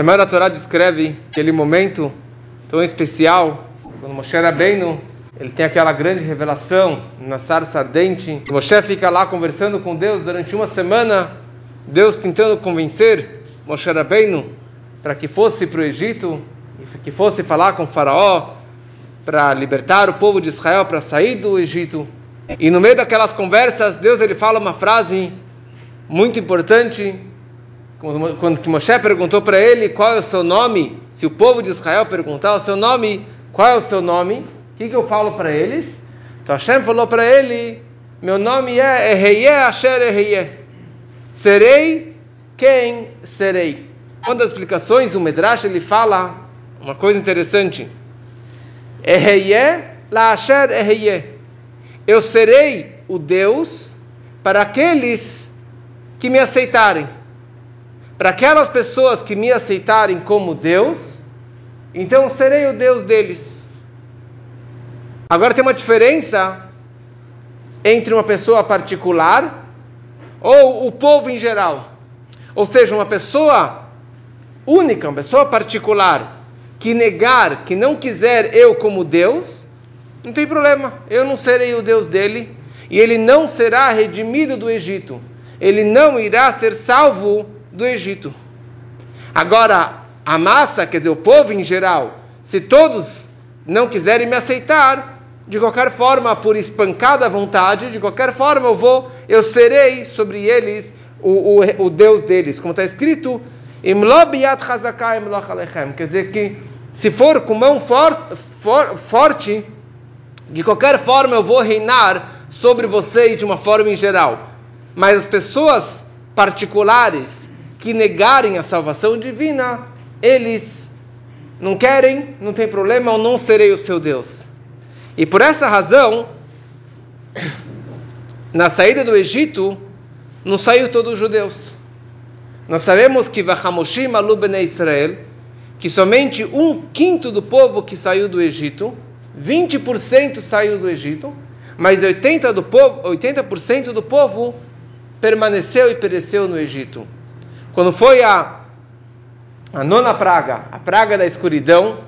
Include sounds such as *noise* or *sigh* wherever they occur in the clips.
Também a Torá descreve aquele momento tão especial quando Moshe Rabbeinu ele tem aquela grande revelação na sarça ardente. Moshe fica lá conversando com Deus durante uma semana, Deus tentando convencer Moshe Rabbeinu para que fosse para o Egito, que fosse falar com o faraó para libertar o povo de Israel para sair do Egito. E no meio daquelas conversas, Deus ele fala uma frase muito importante, quando Moshe perguntou para ele qual é o seu nome, se o povo de Israel perguntar o seu nome, qual é o seu nome? O que, que eu falo para eles? Então Hashem falou para ele: Meu nome é Eheye Asher Eheye. Serei quem serei. Uma das explicações, o Medrash ele fala uma coisa interessante. Eheye la Asher Eheye. Eu serei o Deus para aqueles que me aceitarem. Para aquelas pessoas que me aceitarem como Deus, então serei o Deus deles. Agora tem uma diferença entre uma pessoa particular ou o povo em geral. Ou seja, uma pessoa única, uma pessoa particular, que negar, que não quiser eu como Deus, não tem problema, eu não serei o Deus dele, e ele não será redimido do Egito, ele não irá ser salvo do Egito. Agora, a massa, quer dizer, o povo em geral, se todos não quiserem me aceitar, de qualquer forma, por espancada vontade, de qualquer forma eu vou, eu serei sobre eles o, o, o Deus deles, como está escrito, quer dizer que se for com mão for, for, forte, de qualquer forma eu vou reinar sobre vocês de uma forma em geral. Mas as pessoas particulares que negarem a salvação divina, eles não querem, não tem problema, eu não serei o seu Deus. E por essa razão, *clears throat* na saída do Egito, não saiu todos os judeus. Nós sabemos que Vahamoshim alu Israel, que somente um quinto do povo que saiu do Egito, 20% saiu do Egito, mas 80%, do povo, 80 do povo permaneceu e pereceu no Egito. Quando foi a, a nona praga, a praga da escuridão,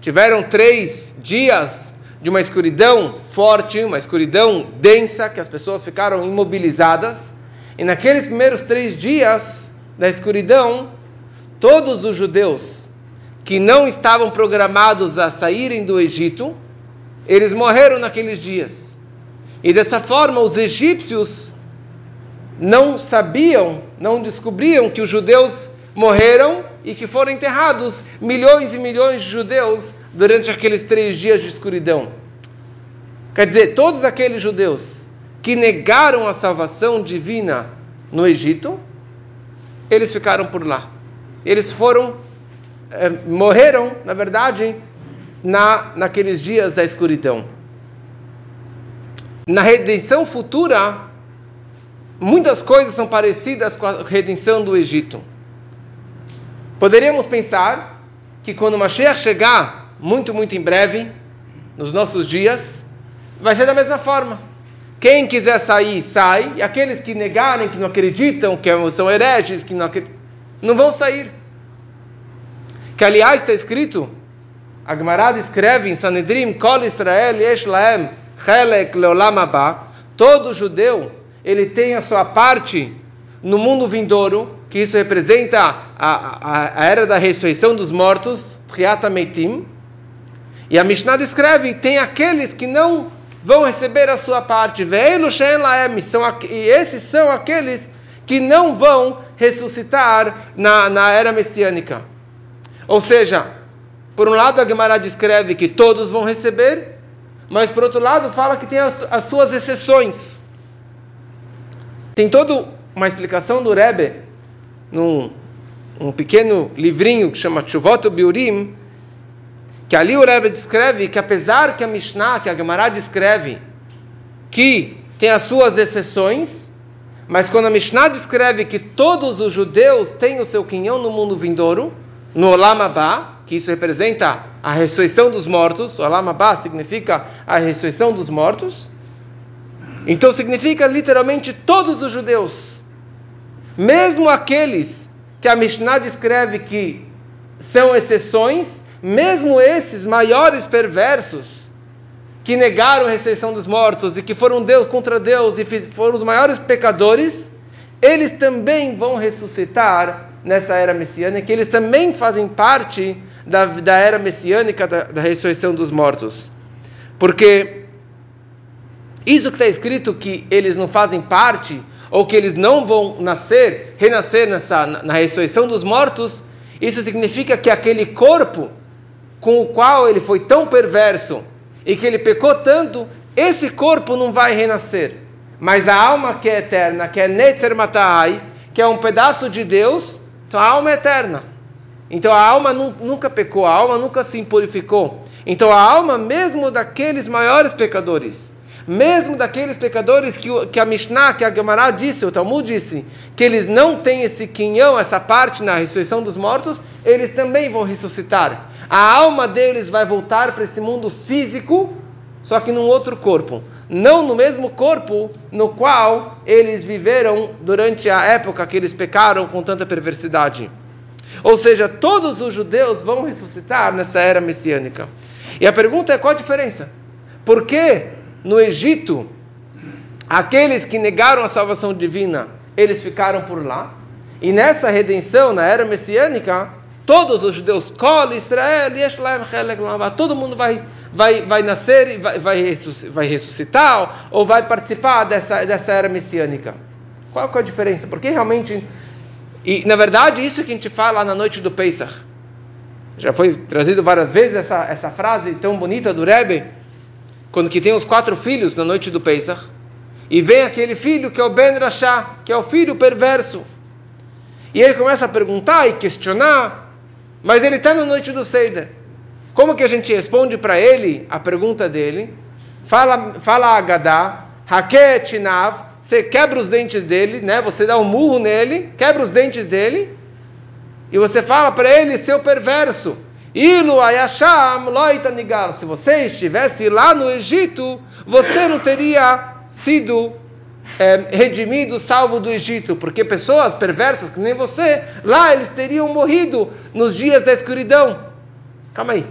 tiveram três dias de uma escuridão forte, uma escuridão densa, que as pessoas ficaram imobilizadas. E naqueles primeiros três dias, da escuridão, todos os judeus que não estavam programados a saírem do Egito, eles morreram naqueles dias. E dessa forma, os egípcios não sabiam, não descobriam que os judeus morreram e que foram enterrados milhões e milhões de judeus durante aqueles três dias de escuridão. Quer dizer, todos aqueles judeus que negaram a salvação divina no Egito, eles ficaram por lá. Eles foram, eh, morreram, na verdade, na, naqueles dias da escuridão. Na redenção futura, muitas coisas são parecidas com a redenção do Egito. Poderíamos pensar que quando Mashiach chegar, muito, muito em breve, nos nossos dias, vai ser da mesma forma quem quiser sair, sai. E aqueles que negarem, que não acreditam, que são hereges, que não, não vão sair. Que aliás está escrito, a Gemara escreve em Sanedrim, Kol Israel yesh laem chelek leolam haba. Todo judeu, ele tem a sua parte no mundo vindouro, que isso representa a, a, a era da ressurreição dos mortos, Triata Meitim. E a Mishnah descreve, tem aqueles que não vão receber a sua parte. E esses são aqueles que não vão ressuscitar na, na era messiânica. Ou seja, por um lado a Gemara descreve que todos vão receber, mas por outro lado fala que tem as, as suas exceções. Tem toda uma explicação do Rebbe num um pequeno livrinho que chama Chuvot Biurim, que ali o Rebbe descreve que apesar que a Mishnah, que a Gemara descreve que tem as suas exceções, mas quando a Mishnah descreve que todos os judeus têm o seu quinhão no mundo vindouro, no Olam Abba, que isso representa a ressurreição dos mortos, Olam Abba significa a ressurreição dos mortos, então significa literalmente todos os judeus, mesmo aqueles que a Mishnah descreve que são exceções, mesmo esses maiores perversos que negaram a ressurreição dos mortos e que foram Deus contra Deus e foram os maiores pecadores, eles também vão ressuscitar nessa era messiânica, eles também fazem parte da, da era messiânica da, da ressurreição dos mortos. Porque isso que está escrito que eles não fazem parte, ou que eles não vão nascer, renascer nessa, na, ressurreição dos mortos, isso significa que aquele corpo com o qual ele foi tão perverso e que ele pecou tanto, esse corpo não vai renascer. Mas a alma que é eterna, que é Netzer Matai, que é um pedaço de Deus, então a alma é eterna. Então a alma nunca pecou, a alma nunca se impurificou. Então a alma, mesmo daqueles maiores pecadores, mesmo daqueles pecadores que, que a Mishnah, que a Gemara disse, o Talmud disse, que eles não têm esse quinhão, essa parte na ressurreição dos mortos, eles também vão ressuscitar. A alma deles vai voltar para esse mundo físico, só que num outro corpo. Não no mesmo corpo no qual eles viveram durante a época que eles pecaram com tanta perversidade. Ou seja, todos os judeus vão ressuscitar nessa era messiânica. E a pergunta é qual a diferença? Por que no Egito, aqueles que negaram a salvação divina, eles ficaram por lá. E nessa redenção, na era messiânica, todos os judeus, Kol, Israel, todo mundo vai, vai, vai nascer e vai, vai ressuscitar ou vai participar dessa, dessa era messiânica. Qual é a diferença? Porque realmente, e na verdade, isso que a gente fala na noite do Pesach, já foi trazido várias vezes essa, essa frase tão bonita do Rebbe, quando que tem os quatro filhos na noite do Pesach, e vem aquele filho que é o Ben Rasha, que é o filho perverso. E ele começa a perguntar e questionar, mas ele está na noite do Seder. Como que a gente responde para ele a pergunta dele? Fala, fala a Agadá, Haketinav, você quebra os dentes dele, né? Você dá um murro nele, quebra os dentes dele, e você fala para ele, seu perverso, Ilu ayasham loitanigar. Se você estivesse lá no Egito, você não teria sido é, redimido, salvo do Egito, porque pessoas perversas que nem você, lá eles teriam morrido nos dias da escuridão. Calma aí.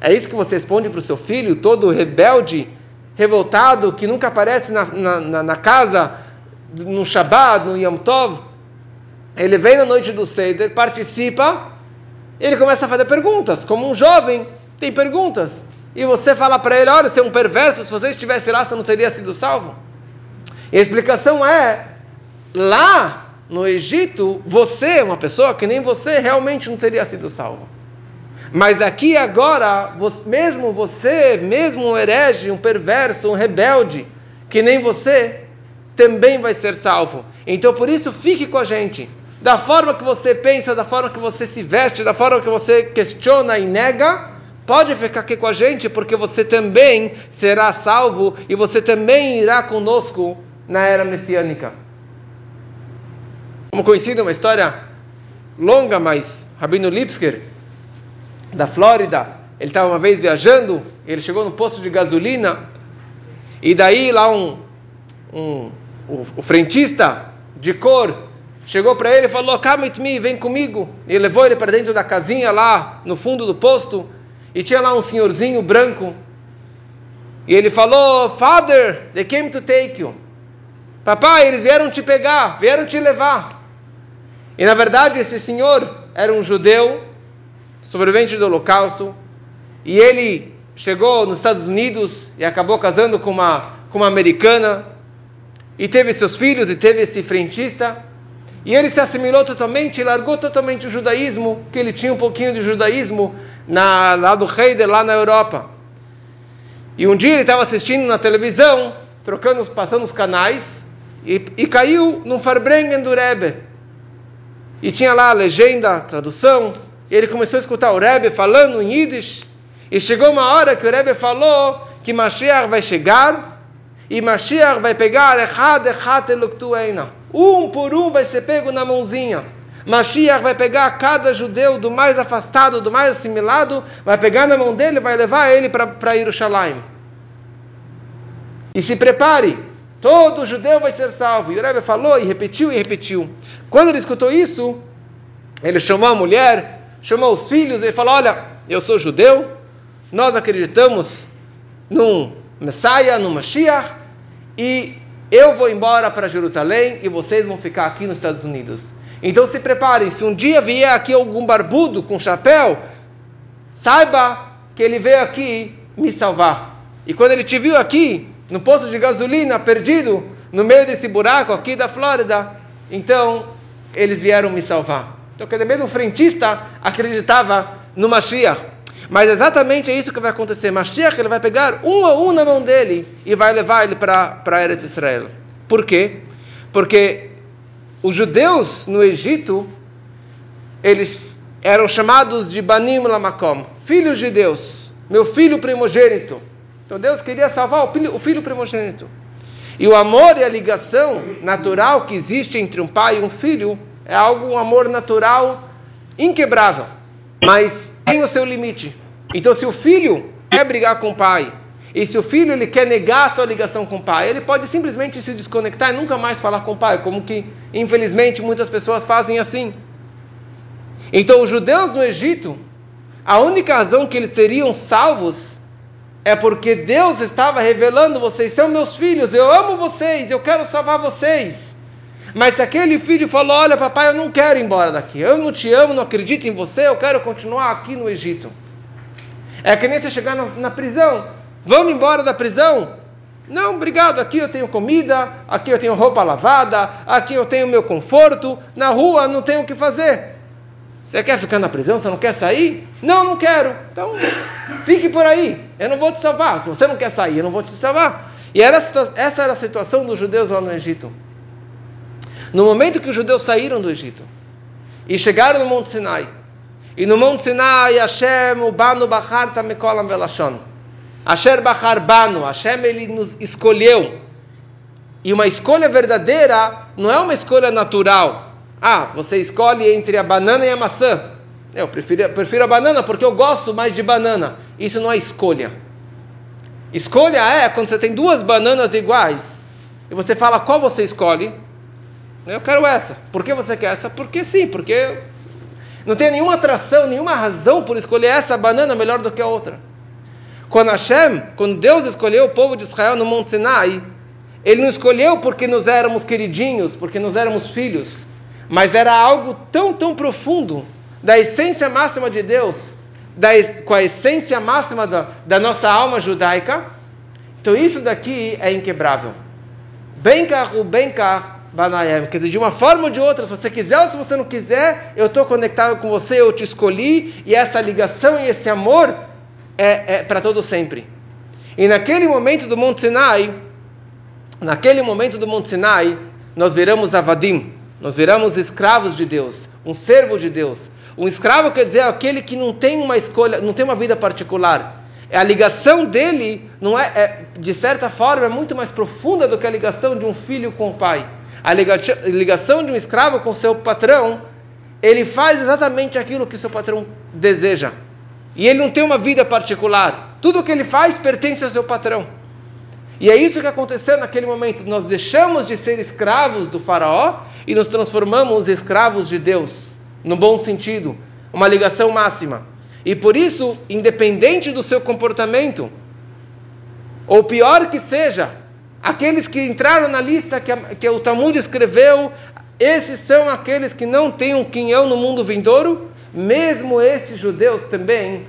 É isso que você responde para o seu filho, todo rebelde, revoltado, que nunca aparece na, na, na casa, no Shabbat, no Yom Tov? Ele vem na noite do Seder, participa ele começa a fazer perguntas, como um jovem tem perguntas. E você fala para ele: olha, você é um perverso, se você estivesse lá, você não teria sido salvo. E a explicação é: lá no Egito, você, uma pessoa que nem você, realmente não teria sido salvo. Mas aqui agora, mesmo você, mesmo um herege, um perverso, um rebelde, que nem você, também vai ser salvo. Então por isso fique com a gente da forma que você pensa, da forma que você se veste, da forma que você questiona e nega, pode ficar aqui com a gente, porque você também será salvo e você também irá conosco na era messiânica. Como conhecido, uma história longa, mas Rabino Lipsker, da Flórida, ele estava uma vez viajando, ele chegou no posto de gasolina, e daí lá um, um o, o frentista de cor chegou para ele e falou: me, vem comigo. E levou ele para dentro da casinha lá no fundo do posto. E tinha lá um senhorzinho branco. E ele falou: Father, they came to take you. Papai, eles vieram te pegar, vieram te levar. E na verdade, esse senhor era um judeu, sobrevivente do Holocausto. E ele chegou nos Estados Unidos e acabou casando com uma, com uma americana. E teve seus filhos e teve esse frentista. E ele se assimilou totalmente, largou totalmente o judaísmo, que ele tinha um pouquinho de judaísmo na, lá do Heider, lá na Europa. E um dia ele estava assistindo na televisão, trocando, passando os canais, e, e caiu num Farbrengen do Rebbe. E tinha lá a legenda, a tradução, ele começou a escutar o Rebbe falando em Yiddish, e chegou uma hora que o Rebbe falou que Mashiach vai chegar, e Mashiach vai pegar Echad Echad Eloktueina um por um vai ser pego na mãozinha. Mashiach vai pegar cada judeu do mais afastado, do mais assimilado, vai pegar na mão dele vai levar ele para Jerusalém. E se prepare, todo judeu vai ser salvo. E o Rebbe falou e repetiu e repetiu. Quando ele escutou isso, ele chamou a mulher, chamou os filhos e falou: Olha, eu sou judeu, nós acreditamos num Messias, num Mashiach, e eu vou embora para Jerusalém e vocês vão ficar aqui nos Estados Unidos. Então se preparem, se um dia vier aqui algum barbudo com chapéu, saiba que ele veio aqui me salvar. E quando ele te viu aqui, no posto de gasolina, perdido, no meio desse buraco aqui da Flórida, então eles vieram me salvar. Então, quer dizer, mesmo o frentista acreditava no Mashiach. Mas exatamente é isso que vai acontecer. Mashiach ele vai pegar um a um na mão dele e vai levar ele para a Eretz Israel. Por quê? Porque os judeus no Egito, eles eram chamados de Banim Lamakom, filhos de Deus, meu filho primogênito. Então Deus queria salvar o filho, o filho primogênito. E o amor e a ligação natural que existe entre um pai e um filho é algo, um amor natural inquebrável. Mas tem o seu limite. Então, se o filho quer brigar com o pai, e se o filho ele quer negar a sua ligação com o pai, ele pode simplesmente se desconectar e nunca mais falar com o pai, como que, infelizmente, muitas pessoas fazem assim. Então, os judeus no Egito, a única razão que eles seriam salvos é porque Deus estava revelando: vocês são meus filhos, eu amo vocês, eu quero salvar vocês. Mas se aquele filho falou: Olha, papai, eu não quero ir embora daqui, eu não te amo, não acredito em você, eu quero continuar aqui no Egito. É que nem você chegar na, na prisão, vamos embora da prisão? Não, obrigado, aqui eu tenho comida, aqui eu tenho roupa lavada, aqui eu tenho meu conforto, na rua não tenho o que fazer. Você quer ficar na prisão? Você não quer sair? Não, não quero. Então, fique por aí. Eu não vou te salvar. Se você não quer sair, eu não vou te salvar. E era, essa era a situação dos judeus lá no Egito. No momento que os judeus saíram do Egito e chegaram no Monte Sinai, e no Monte Sinai, Hashem, Banu Bachar Tamekolam Velashon. Asher Bachar Banu, Hashem ele nos escolheu. E uma escolha verdadeira não é uma escolha natural. Ah, você escolhe entre a banana e a maçã. Eu prefiro, prefiro a banana porque eu gosto mais de banana. Isso não é escolha. Escolha é quando você tem duas bananas iguais e você fala qual você escolhe. Eu quero essa. Por que você quer essa? Porque sim, porque não tem nenhuma atração, nenhuma razão por escolher essa banana melhor do que a outra. Quando Hashem, quando Deus escolheu o povo de Israel no Monte Sinai, Ele não escolheu porque nós éramos queridinhos, porque nós éramos filhos, mas era algo tão, tão profundo, da essência máxima de Deus, da, com a essência máxima da, da nossa alma judaica. Então isso daqui é inquebrável. Bem carro, bem carro, Banayem. Quer dizer, de uma forma ou de outra, se você quiser ou se você não quiser, eu estou conectado com você, eu te escolhi, e essa ligação e esse amor é, é para todo sempre. E naquele momento do Monte Sinai, naquele momento do Monte Sinai, nós viramos avadim, nós viramos escravos de Deus, um servo de Deus. Um escravo quer dizer aquele que não tem uma escolha, não tem uma vida particular. A ligação dele não é, é de certa forma é muito mais profunda do que a ligação de um filho com o pai a ligação de um escravo com seu patrão, ele faz exatamente aquilo que seu patrão deseja. E ele não tem uma vida particular. Tudo o que ele faz pertence ao seu patrão. E é isso que aconteceu naquele momento. Nós deixamos de ser escravos do faraó e nos transformamos em escravos de Deus, no bom sentido, uma ligação máxima. E por isso, independente do seu comportamento, ou pior que seja, Aqueles que entraram na lista que, a, que o Talmud escreveu, esses são aqueles que não têm um quinhão no mundo vindouro, mesmo esses judeus também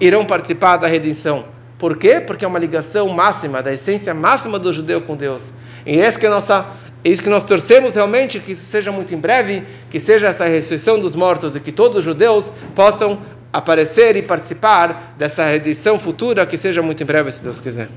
irão participar da redenção. Por quê? Porque é uma ligação máxima, da essência máxima do judeu com Deus. E é que, nossa, é isso que nós torcemos realmente, que isso seja muito em breve, que seja essa ressurreição dos mortos e que todos os judeus possam aparecer e participar dessa redenção futura, que seja muito em breve, se Deus quiser.